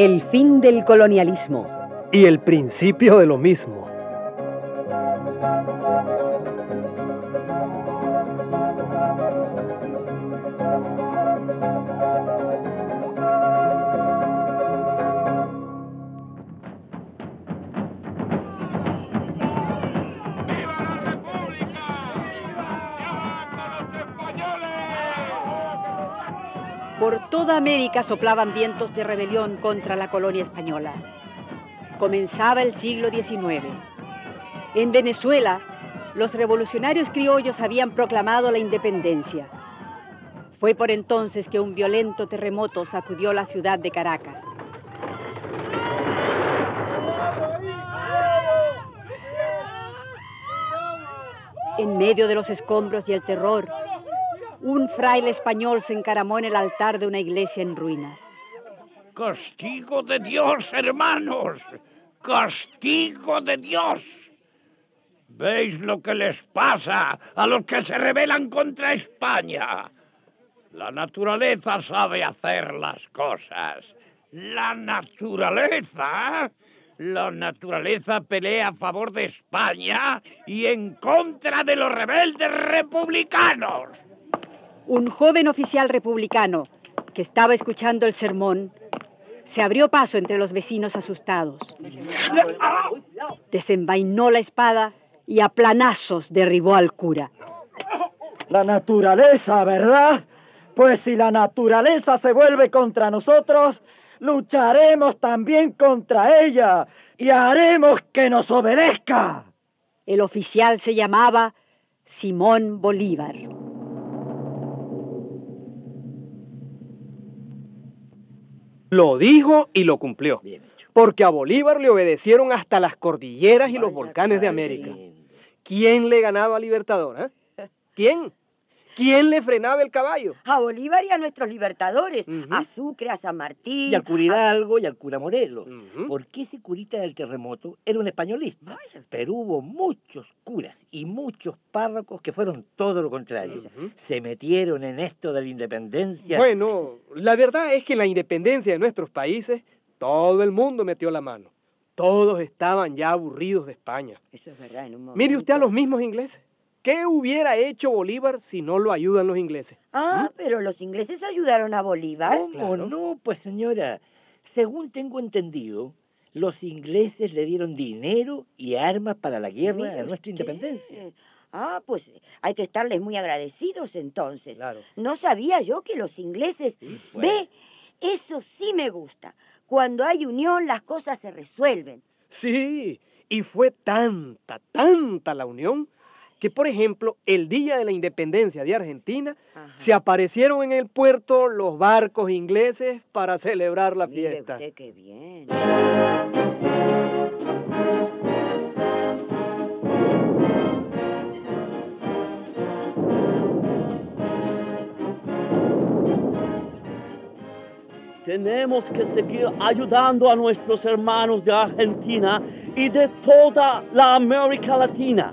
El fin del colonialismo. Y el principio de lo mismo. América soplaban vientos de rebelión contra la colonia española. Comenzaba el siglo XIX. En Venezuela, los revolucionarios criollos habían proclamado la independencia. Fue por entonces que un violento terremoto sacudió la ciudad de Caracas. En medio de los escombros y el terror, un fraile español se encaramó en el altar de una iglesia en ruinas. Castigo de Dios, hermanos. Castigo de Dios. ¿Veis lo que les pasa a los que se rebelan contra España? La naturaleza sabe hacer las cosas. La naturaleza. La naturaleza pelea a favor de España y en contra de los rebeldes republicanos. Un joven oficial republicano que estaba escuchando el sermón se abrió paso entre los vecinos asustados. Desenvainó la espada y a planazos derribó al cura. La naturaleza, ¿verdad? Pues si la naturaleza se vuelve contra nosotros, lucharemos también contra ella y haremos que nos obedezca. El oficial se llamaba Simón Bolívar. Lo dijo y lo cumplió. Porque a Bolívar le obedecieron hasta las cordilleras y los volcanes de América. ¿Quién le ganaba a Libertador? eh? ¿Quién? ¿Quién le frenaba el caballo? A Bolívar y a nuestros libertadores, a Sucre, a San Martín. Y al cura Hidalgo y al cura Morelos. Porque ese curita del terremoto era un españolista. Pero hubo muchos curas y muchos párrocos que fueron todo lo contrario. Se metieron en esto de la independencia. Bueno, la verdad es que en la independencia de nuestros países, todo el mundo metió la mano. Todos estaban ya aburridos de España. Eso es verdad, en un momento. Mire usted a los mismos ingleses. ¿Qué hubiera hecho Bolívar si no lo ayudan los ingleses? Ah, pero los ingleses ayudaron a Bolívar. ¿Cómo no? Pues señora, según tengo entendido, los ingleses le dieron dinero y armas para la guerra a nuestra independencia. Ah, pues hay que estarles muy agradecidos entonces. Claro. No sabía yo que los ingleses... pues. Ve, eso sí me gusta. Cuando hay unión las cosas se resuelven. Sí, y fue tanta, tanta la unión que, por ejemplo, el día de la independencia de Argentina, se aparecieron en el puerto los barcos ingleses para celebrar la Mire fiesta. usted qué bien. Tenemos que seguir ayudando a nuestros hermanos de Argentina y de toda la América Latina.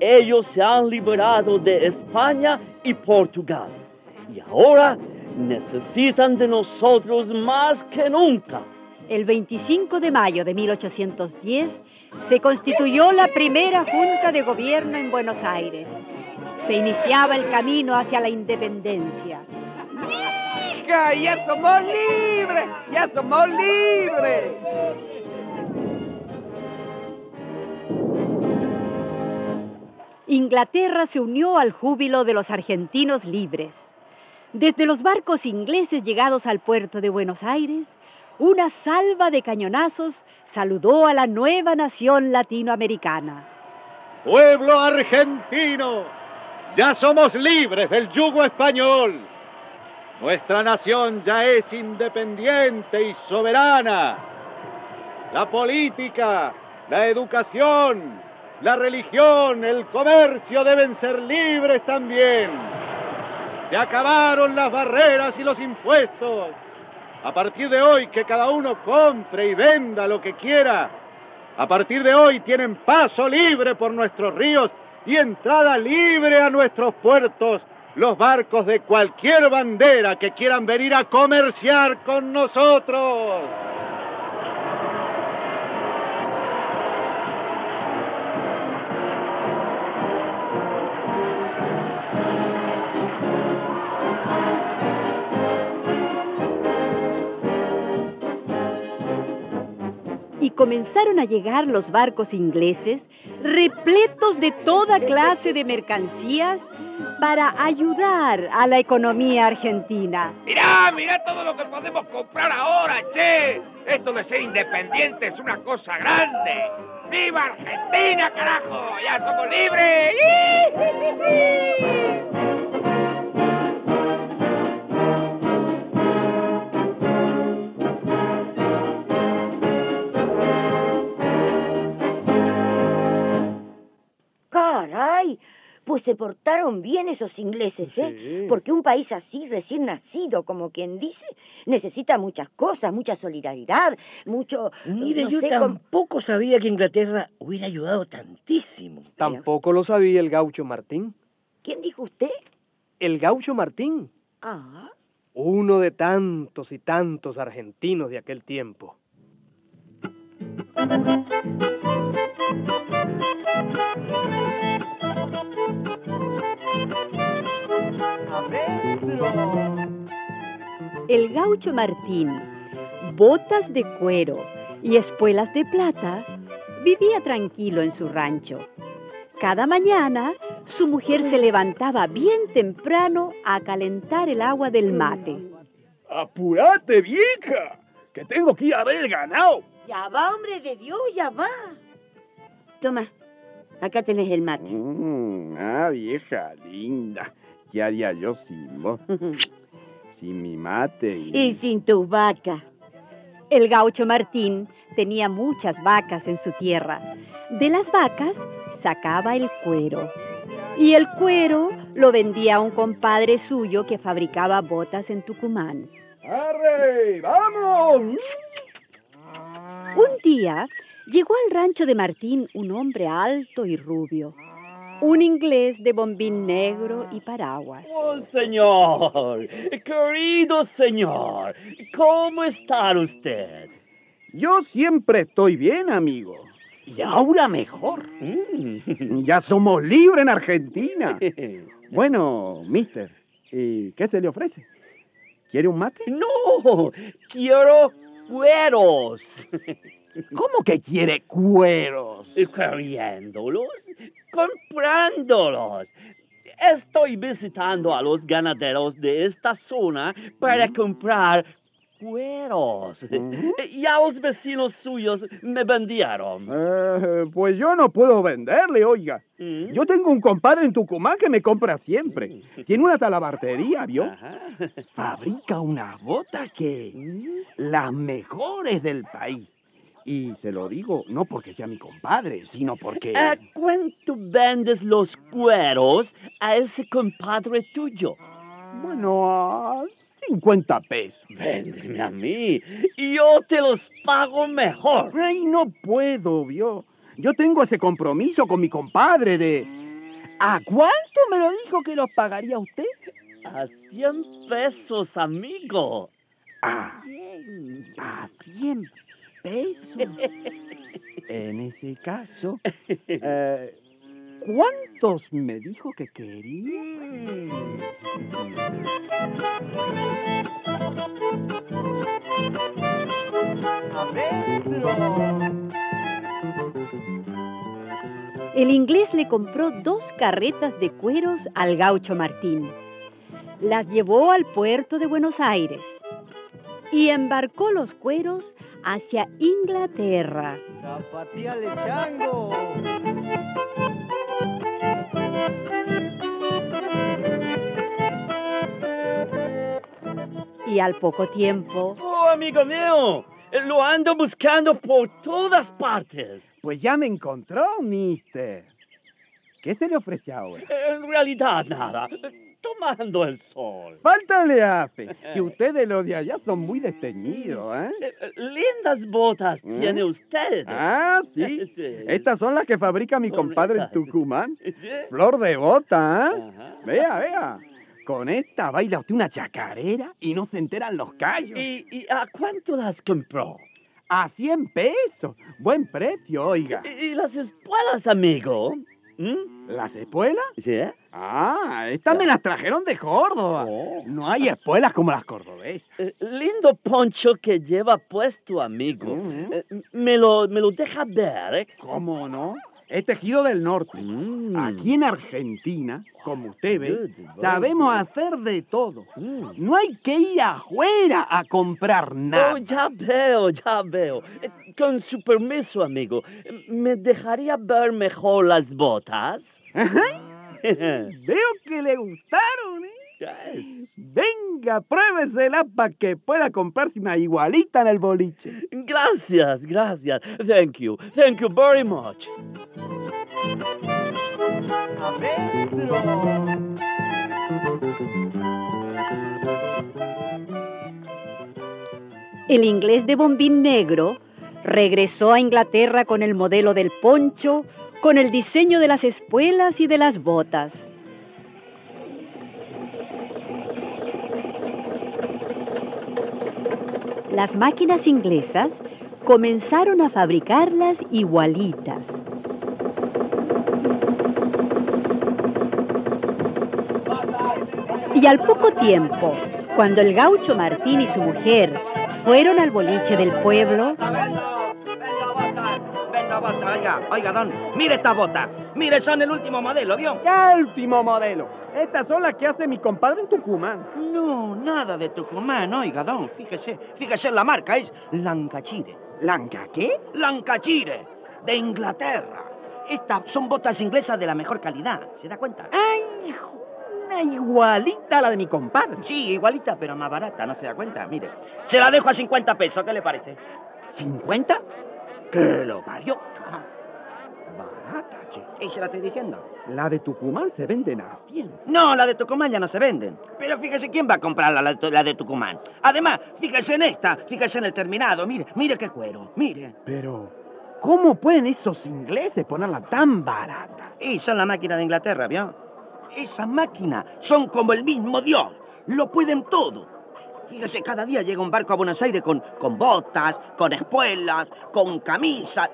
Ellos se han liberado de España y Portugal. Y ahora necesitan de nosotros más que nunca. El 25 de mayo de 1810 se constituyó la primera Junta de Gobierno en Buenos Aires. Se iniciaba el camino hacia la independencia. ¡Hija! ¡Ya somos libres! ¡Ya somos libres! Inglaterra se unió al júbilo de los argentinos libres. Desde los barcos ingleses llegados al puerto de Buenos Aires, una salva de cañonazos saludó a la nueva nación latinoamericana. Pueblo argentino, ya somos libres del yugo español. Nuestra nación ya es independiente y soberana. La política, la educación, la religión, el comercio deben ser libres también. Se acabaron las barreras y los impuestos. A partir de hoy que cada uno compre y venda lo que quiera. A partir de hoy tienen paso libre por nuestros ríos y entrada libre a nuestros puertos los barcos de cualquier bandera que quieran venir a comerciar con nosotros. Y comenzaron a llegar los barcos ingleses repletos de toda clase de mercancías para ayudar a la economía argentina. Mirá, mirá todo lo que podemos comprar ahora, che. Esto de ser independiente es una cosa grande. ¡Viva Argentina, carajo! ¡Ya somos libres! Caray, pues se portaron bien esos ingleses, ¿eh? Porque un país así, recién nacido, como quien dice, necesita muchas cosas, mucha solidaridad, mucho... Mire, no yo sé, com- tampoco sabía que Inglaterra hubiera ayudado tantísimo. Tampoco lo sabía el gaucho Martín. ¿Quién dijo usted? El gaucho Martín, Ah, uno de tantos y tantos argentinos de aquel tiempo. El gaucho Martín, botas de cuero y espuelas de plata, vivía tranquilo en su rancho. Cada mañana su mujer se levantaba bien temprano a calentar el agua del mate. ¡Apúrate, vieja! Que tengo que ir a ver el ganado. ya va, hombre de Dios, ya va. Toma, acá tenés el mate. Mm, ah, vieja linda. ¿Qué haría yo sin vos? sin mi mate y... Y sin tus vacas. El gaucho Martín tenía muchas vacas en su tierra. De las vacas sacaba el cuero. Y el cuero lo vendía a un compadre suyo que fabricaba botas en Tucumán. ¡Arre! ¡Vamos! Un día llegó al rancho de Martín un hombre alto y rubio. Un inglés de bombín negro y paraguas. Oh, señor, querido señor, ¿cómo está usted? Yo siempre estoy bien, amigo. Y ahora mejor. Mm. Ya somos libres en Argentina. Bueno, mister, ¿y qué se le ofrece? ¿Quiere un mate? No, quiero cueros. ¿Cómo que quiere cueros? Queriéndolos, comprándolos. Estoy visitando a los ganaderos de esta zona para comprar cueros. Ya los vecinos suyos me vendieron. Eh, pues yo no puedo venderle, oiga. Mm. Yo tengo un compadre en Tucumán que me compra siempre. Tiene una talabartería, ¿vio? Fabrica unas botas que... las mejores del país. Y se lo digo no porque sea mi compadre, sino porque... ¿A cuánto vendes los cueros a ese compadre tuyo? Bueno, a 50 pesos. Véndeme a mí y yo te los pago mejor. Ay, no puedo, vio. Yo tengo ese compromiso con mi compadre de... ¿A cuánto me lo dijo que los pagaría usted? A 100 pesos, amigo. Ah, a 100 En ese caso, eh, ¿cuántos me dijo que quería? El inglés le compró dos carretas de cueros al gaucho Martín. Las llevó al puerto de Buenos Aires. Y embarcó los cueros hacia Inglaterra. ¡Zapatíale, chango! Y al poco tiempo, Oh, amigo mío, lo ando buscando por todas partes. Pues ya me encontró, mister. ¿Qué se le ofrece ahora? En realidad, nada. Tomando el sol. Falta le hace, que ustedes los de allá son muy desteñidos, ¿eh? Eh, eh, Lindas botas tiene usted. Ah, sí. Sí. Estas son las que fabrica mi compadre en. Tucumán. Sí. Flor de bota, ¿eh? Ajá. Vea, vea. Con esta baila usted una chacarera y no se enteran los callos. ¿Y, y a cuánto las compró? A 100 pesos. Buen precio, oiga. ¿Y, y las espuelas, amigo? ¿Mm? ¿Las espuelas? ¿Sí? Ah, estas me las trajeron de Córdoba. Oh. No hay espuelas como las cordobesas. Eh, lindo poncho que lleva puesto, amigo. Mm. Eh, me, lo, me lo deja ver, ¿eh? ¿Cómo no? Es tejido del norte. Mm. Aquí en Argentina, como usted ve, sabemos hacer de todo. Mm. No hay que ir afuera a comprar nada. Oh, ya veo, ya veo. Con su permiso, amigo, ¿me dejaría ver mejor las botas? Veo que le gustaron, ¿eh? Yes. Venga, pruébesela para que pueda comprarse una igualita en el boliche. Gracias, gracias. Thank you, thank you very much. el inglés de bombín negro regresó a Inglaterra con el modelo del poncho, con el diseño de las espuelas y de las botas. Las máquinas inglesas comenzaron a fabricarlas igualitas. Y al poco tiempo, cuando el gaucho Martín y su mujer fueron al boliche del pueblo, oiga, oiga, don, mire estas botas. Mire, son el último modelo, ¿vio? ¿Qué último modelo? Estas son las que hace mi compadre en Tucumán. No, nada de Tucumán, oiga, don. Fíjese, fíjese en la marca, es Lancachire. ¿Lanca qué? Lancachire, de Inglaterra. Estas son botas inglesas de la mejor calidad, ¿se da cuenta? ¡Ay, una igualita a la de mi compadre! Sí, igualita, pero más barata, ¿no se da cuenta? Mire, se la dejo a 50 pesos, ¿qué le parece? ¿50? ¿Qué lo parió? Ajá. Barata, che. ¿Y se la estoy diciendo? La de Tucumán se venden a 100. No, la de Tucumán ya no se venden. Pero fíjese quién va a comprar la, la- la de Tucumán. Además, fíjese en esta, fíjese en el terminado. Mire, mire qué cuero, mire. Pero, ¿cómo pueden esos ingleses ponerla tan baratas? Y son la máquina de Inglaterra, ¿vio? Esas máquinas son como el mismo Dios. Lo pueden todo. Fíjese, cada día llega un barco a Buenos Aires con, con botas, con espuelas, con camisas.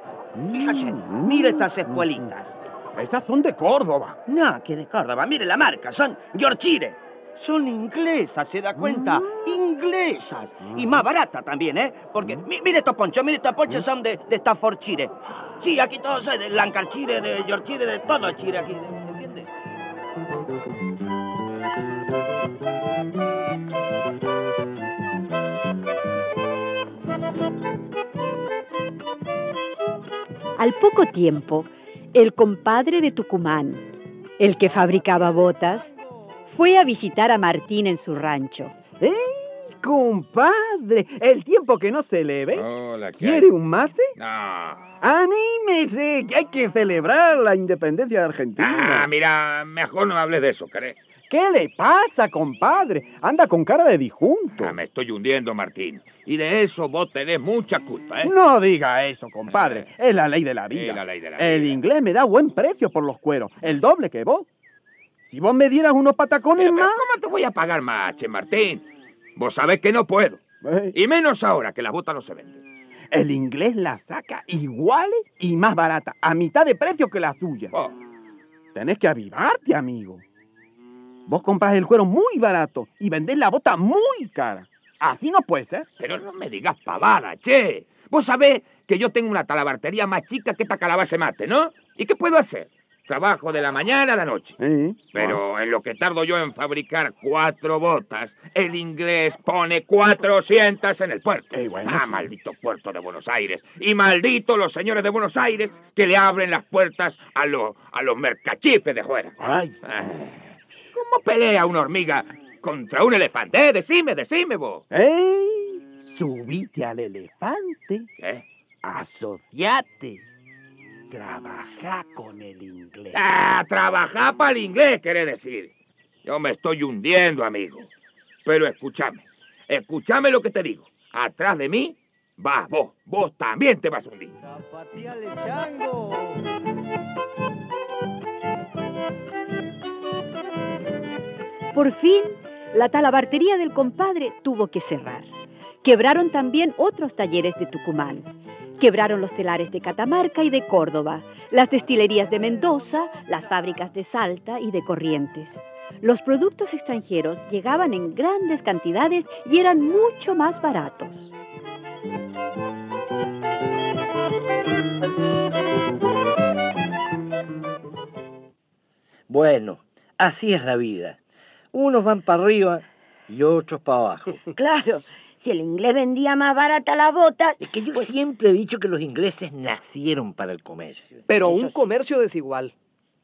Fíjese, mire estas espuelitas. Esas son de Córdoba. No, que de Córdoba. Mire la marca, son Yorkshire. Son inglesas, ¿se da cuenta? Inglesas. Y más baratas también, ¿eh? Porque mi- mire estos ponchos, mire estos ponchos son de, de Staffordshire. Sí, aquí todos es de Lancashire, de Yorkshire, de todo Chile aquí, ¿entiendes? Al poco tiempo, el compadre de Tucumán, el que fabricaba botas, fue a visitar a Martín en su rancho. ¡Ey, compadre! El tiempo que no se le ve. Hola, ¿qué ¿Quiere hay? un mate? No. ¡Anímese! Que hay que celebrar la independencia de Argentina. Ah, mira, mejor no me hables de eso, ¿crees? ¿Qué le pasa, compadre? Anda con cara de disjunto. Ah, me estoy hundiendo, Martín. Y de eso vos tenés mucha culpa, ¿eh? No diga eso, compadre. Es la ley de la vida. Es la ley de la El vida. inglés me da buen precio por los cueros, el doble que vos. Si vos me dieras unos patacones Pero, pero, más... ¿Cómo te voy a pagar más, che, Martín? Vos sabés que no puedo. Eh, Y menos ahora que las botas no se venden. El inglés la saca iguales y más barata, a mitad de precio que la suya. Oh, Tenés que avivarte, amigo. Vos compras el cuero muy barato y vendés la bota muy cara. Así no puede ser. pero no me digas pavada, che. Vos sabés que yo tengo una talabartería más chica que esta calabaza mate, ¿no? ¿Y qué puedo hacer? trabajo de la mañana a la noche. Pero en lo que tardo yo en fabricar cuatro botas, el inglés pone 400 en el puerto. ah, maldito puerto de Buenos Aires. Y maldito los señores de Buenos Aires que le abren las puertas a, los a los mercachifes de fuera. Ay. Ah, ¿Cómo pelea una hormiga contra un elefante? Eh, decime, decime vos. ¡Ey! Subite al elefante. ¿Qué? Asociate. Trabaja con el inglés. Ah, trabajar para el inglés, quiere decir. Yo me estoy hundiendo, amigo. Pero escúchame, escúchame lo que te digo. Atrás de mí vas vos. Vos también te vas a hundir. Zapateale, chango. Por fin, la talabartería del compadre tuvo que cerrar. Quebraron también otros talleres de Tucumán. Quebraron los telares de Catamarca y de Córdoba, las destilerías de Mendoza, las fábricas de Salta y de Corrientes. Los productos extranjeros llegaban en grandes cantidades y eran mucho más baratos. Bueno, así es la vida. Unos van para arriba y otros para abajo. Claro, si el inglés vendía más barata las botas... Es que yo siempre he dicho que los ingleses nacieron para el comercio. Pero un comercio desigual.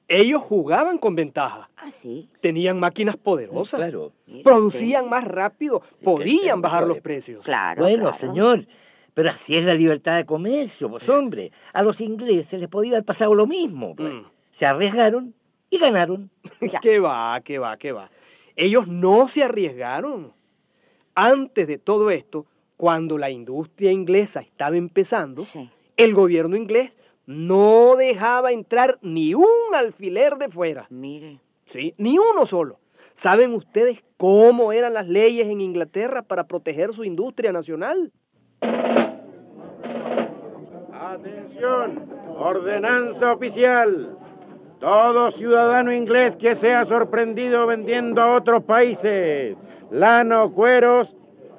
Ellos jugaban con ventaja. ¿Ah, sí? Tenían máquinas poderosas. Claro. Producían más rápido. Podían bajar los precios. Claro, Bueno, claro. señor, pero así es la libertad de comercio, pues hombre. A los ingleses les podía haber pasado lo mismo. pues. Mm. Se arriesgaron y ganaron. ¿Qué va, qué va, qué va? Ellos no se arriesgaron. Antes de todo esto, cuando la industria inglesa estaba empezando, Sí. el gobierno inglés no dejaba entrar ni un alfiler de fuera. Mire. Sí, ni uno solo. ¿Saben ustedes cómo eran las leyes en Inglaterra para proteger su industria nacional? Atención, ordenanza oficial. Todo ciudadano inglés que sea sorprendido vendiendo a otros países lana o cueros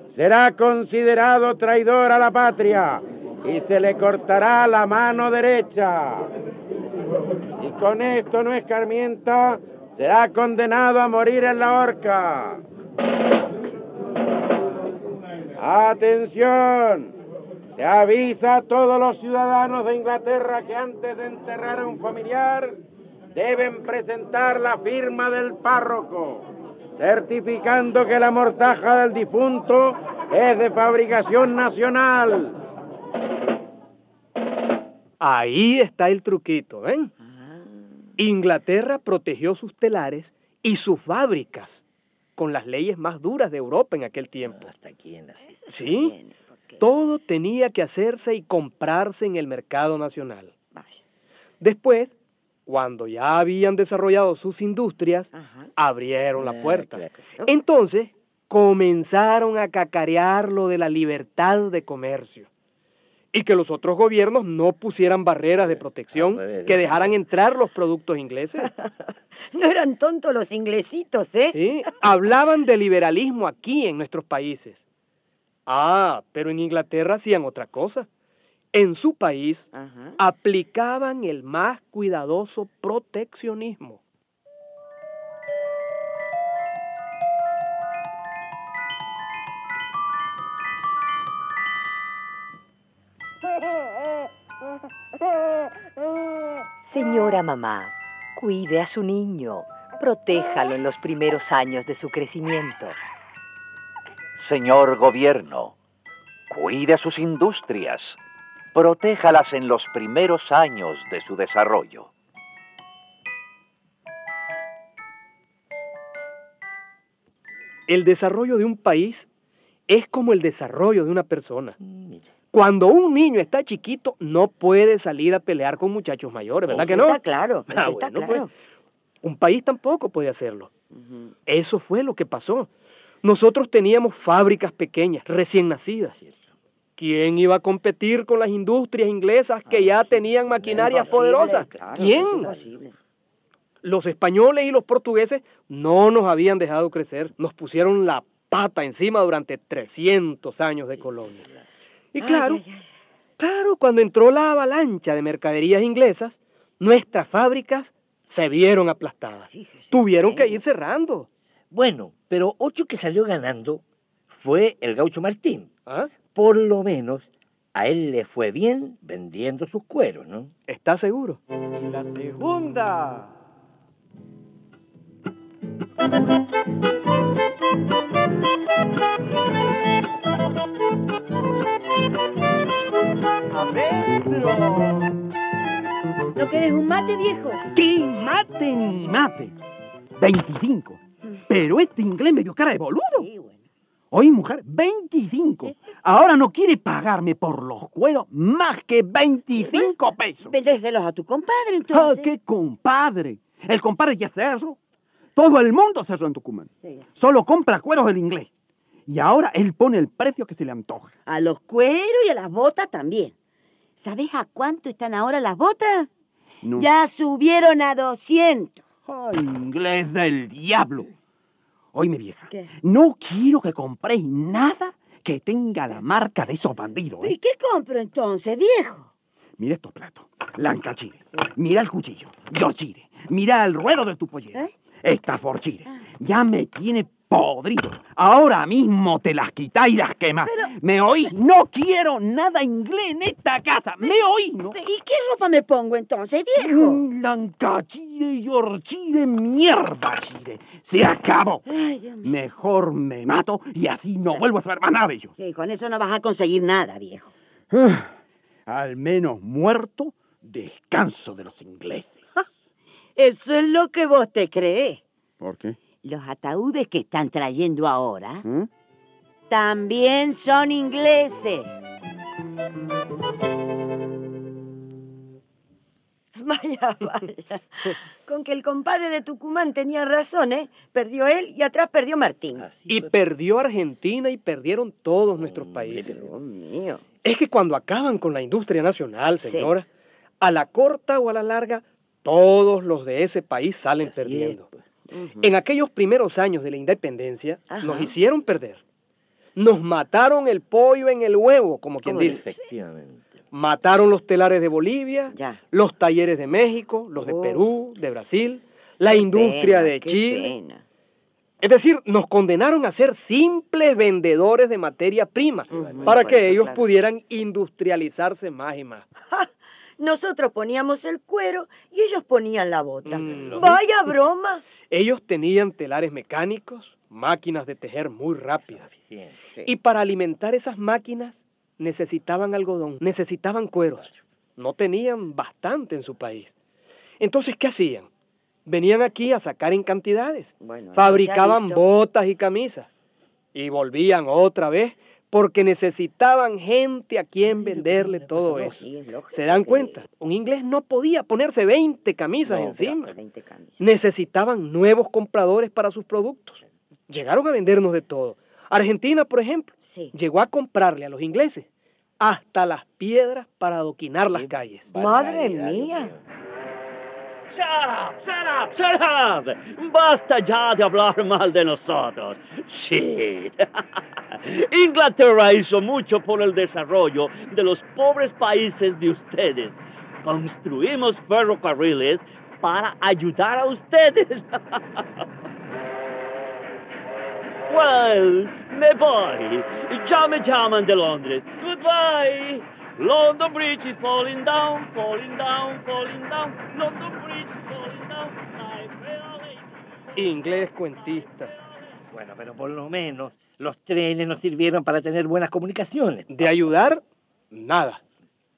será considerado traidor a la patria y se le cortará la mano derecha. Si con esto no escarmienta, será condenado a morir en la horca. Atención. Se avisa a todos los ciudadanos de Inglaterra que antes de enterrar a un familiar deben presentar la firma del párroco, certificando que la mortaja del difunto es de fabricación nacional. Ahí está el truquito, ¿ven? Inglaterra protegió sus telares y sus fábricas con las leyes más duras de Europa en aquel tiempo. Hasta aquí en la... ¿Sí? Todo tenía que hacerse y comprarse en el mercado nacional. Vaya. Después, cuando ya habían desarrollado sus industrias, Ajá. abrieron la Ah, puerta. claro. Entonces, comenzaron a cacarear lo de la libertad de comercio. Y que los otros gobiernos no pusieran barreras de protección que dejaran entrar los productos ingleses. No eran tontos los inglesitos, ¿eh? ¿sí? Hablaban de liberalismo aquí en nuestros países. Ah, pero en Inglaterra hacían otra cosa. En su país Ajá. aplicaban el más cuidadoso proteccionismo. Señora mamá, cuide a su niño, protéjalo en los primeros años de su crecimiento. Señor gobierno, cuide sus industrias, protéjalas en los primeros años de su desarrollo. El desarrollo de un país es como el desarrollo de una persona. Cuando un niño está chiquito, no puede salir a pelear con muchachos mayores, ¿verdad que no? está claro, eso Ah, está bueno, claro. pues, un país tampoco puede hacerlo. Eso fue lo que pasó. Nosotros teníamos fábricas pequeñas, recién nacidas. ¿Quién iba a competir con las industrias inglesas que ya tenían maquinarias poderosas? claro, ¿Quién? es. Los españoles y los portugueses no nos habían dejado crecer. Nos pusieron la pata encima durante 300 años de colonia. Y claro, claro, cuando entró la avalancha de mercaderías inglesas, nuestras fábricas se vieron aplastadas. Tuvieron que ir cerrando. Bueno, pero otro que salió ganando fue el gaucho Martín. ¿Ah? Por lo menos a él le fue bien vendiendo sus cueros, ¿no? ¿Estás seguro? Y la segunda. ¡Adentro! ¿No querés un mate, viejo? ¿Qué mate ni mate? 25. Pero este inglés me dio cara de boludo. Oye, mujer, 25. Ahora no quiere pagarme por los cueros más que 25 pesos. Vendéselos a tu compadre, Ah, entonces. qué compadre. El compadre ya cerró. Todo el mundo cerró en Tucumán. Solo compra cueros del inglés. Y ahora él pone el precio que se le antoja. A los cueros y a las botas también. ¿Sabés a cuánto están ahora las botas? No. Ya subieron a 200. Ay, inglés del diablo. Oíme, vieja. ¿Qué? No quiero que compréis nada que tenga la marca de esos bandidos. ¿eh? ¿Y qué compro entonces, viejo? Mira estos platos. Lancachire. Mira el cuchillo. Yochire. Mira el ruedo de tu pollera. ¿Eh? Esta forchire. Ya me tiene podrido. Ahora mismo te las quitáis y las quemás. ¿Me oís? No quiero nada inglés en esta casa. ¿Me oís? No? ¿Y qué ropa me pongo entonces, viejo? Lancachire, yorchire, mierda, chire. Se acabó. Ay. Mejor me mato y así no vuelvo a saber más nada de ellos. Sí, con eso no vas a conseguir nada, viejo. Al menos muerto, descanso de los ingleses. Eso es lo que vos te crees. ¿Por qué? Los ataúdes que están trayendo ahora ¿Mm? también son ingleses. Vaya, vaya. Con que el compadre de Tucumán tenía razón, ¿eh? Perdió él y atrás perdió Martín. Y perdió Argentina y perdieron todos nuestros países. Dios mío. Es que cuando acaban con la industria nacional, señora, a la corta o a la larga, todos los de ese país salen perdiendo. En aquellos primeros años de la independencia, Ajá. nos hicieron perder. Nos mataron el pollo en el huevo, como quien dice. Efectivamente. Mataron los telares de Bolivia, Ya. los talleres de México, los de Oh. Perú, de Brasil, la Qué industria pena, de Chile. pena. Es decir, nos condenaron a ser simples vendedores de materia prima para que ellos claro. pudieran industrializarse más y más. Nosotros poníamos el cuero y ellos ponían la bota. Mm. Vaya broma. Ellos tenían telares mecánicos, máquinas de tejer muy rápidas. Sí. Y para alimentar esas máquinas necesitaban algodón, necesitaban cueros. No tenían bastante en su país. Entonces, ¿qué hacían? Venían aquí a sacar en cantidades. Bueno, Fabricaban botas y camisas. Y volvían otra vez porque necesitaban gente a quien venderle todo eso. ¿Se dan cuenta? Un inglés no podía ponerse 20 camisas No, encima. pero 20 camisas. Necesitaban nuevos compradores para sus productos. Llegaron a vendernos de todo. Argentina, por ejemplo, Sí. llegó a comprarle a los ingleses hasta las piedras para adoquinar las calles. Madre mía. Shut up, shut up, shut up. Basta ya de hablar mal de nosotros. Shit. Inglaterra hizo mucho por el desarrollo de los pobres países de ustedes. Construimos ferrocarriles para ayudar a ustedes. Well, me voy. Ya me llaman de Londres. Goodbye. London Bridge is falling down, falling down, falling down. London Bridge is falling down. Inglés cuentista. Bueno, pero por lo menos los trenes nos sirvieron para tener buenas comunicaciones. De ayudar, nada.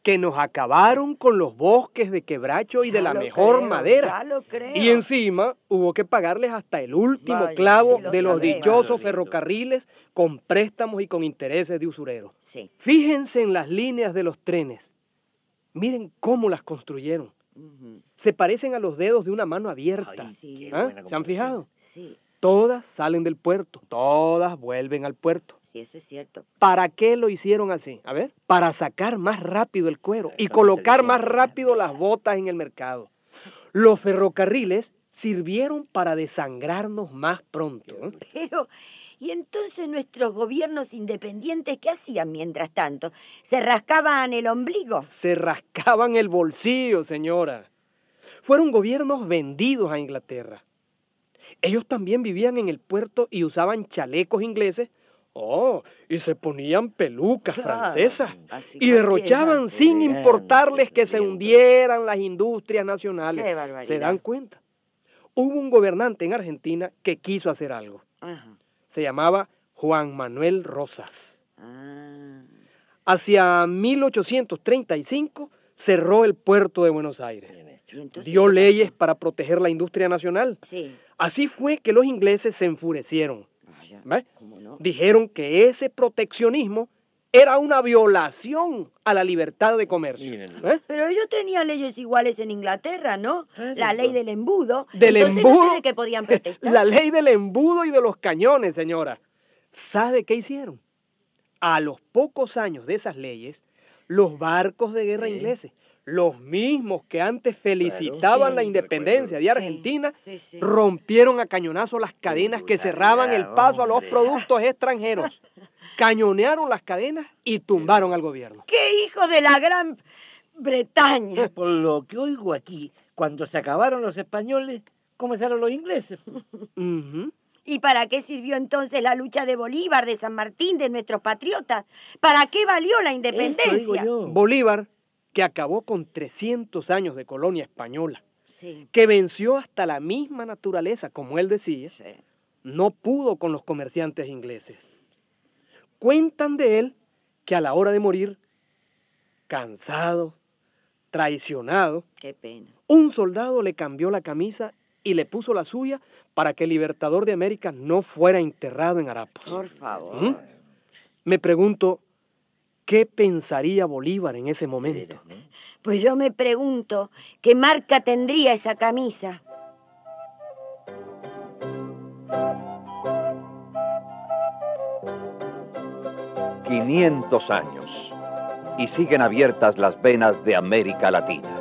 Que nos acabaron con los bosques de quebracho y de la mejor creo, madera. ya lo creo. Y encima hubo que pagarles hasta el último Vaya, clavo lo de los sabemos. dichosos ferrocarriles con préstamos y con intereses de usureros. Sí. Fíjense en las líneas de los trenes. Miren cómo las construyeron. Se parecen a los dedos de una mano abierta. Ay, Sí. ¿Ah? ¿Se han fijado? Sí, Todas salen del puerto, todas vuelven al puerto. Sí, eso es cierto. ¿Para qué lo hicieron así? A ver, para sacar más rápido el cuero y colocar más rápido las botas en el mercado. Los ferrocarriles sirvieron para desangrarnos más pronto. ¿eh? Pero, ¿y entonces nuestros gobiernos independientes qué hacían mientras tanto? ¿Se rascaban el ombligo? Se rascaban el bolsillo, señora. fueron gobiernos vendidos a Inglaterra. Ellos también vivían en el puerto y usaban chalecos ingleses. Oh, y se ponían pelucas francesas y derrochaban sin importarles que se hundieran las industrias nacionales. ¿Se dan cuenta? Hubo un gobernante en Argentina que quiso hacer algo. Se llamaba Juan Manuel Rosas. Ah. Hacia 1835 cerró el puerto de Buenos Aires. Dio leyes para proteger la industria nacional. Así fue que los ingleses se enfurecieron. ¿Ve? Dijeron que ese proteccionismo era una violación a la libertad de comercio. ¿Eh? Pero ellos tenían leyes iguales en Inglaterra, ¿no? La ley del embudo. Del Entonces, embudo. No sé de qué podían protestar. La ley del embudo y de los cañones, señora. ¿Sabe qué hicieron? A los pocos años de esas leyes, los barcos de guerra ingleses, los mismos que antes felicitaban la independencia de Argentina, rompieron a cañonazo las cadenas que cerraban el paso a los productos extranjeros. Cañonearon las cadenas y tumbaron al gobierno. ¡Qué hijo de la gran Bretaña! Por lo que oigo aquí, cuando se acabaron los españoles, comenzaron los ingleses. ¿Y para qué sirvió entonces la lucha de Bolívar, de San Martín, de nuestros patriotas? ¿Para qué valió la independencia? Bolívar, que acabó con 300 años de colonia española, Sí. que venció hasta la misma naturaleza, como él decía, no pudo con los comerciantes ingleses. Cuentan de él que a la hora de morir, cansado, traicionado, Qué pena. un soldado le cambió la camisa y le puso la suya para que el libertador de América no fuera enterrado en harapos. Por favor. ¿Mm? Me pregunto, ¿qué pensaría Bolívar en ese momento? Pues yo me pregunto, ¿qué marca tendría esa camisa? ...500 años... ...y siguen abiertas las venas de América Latina.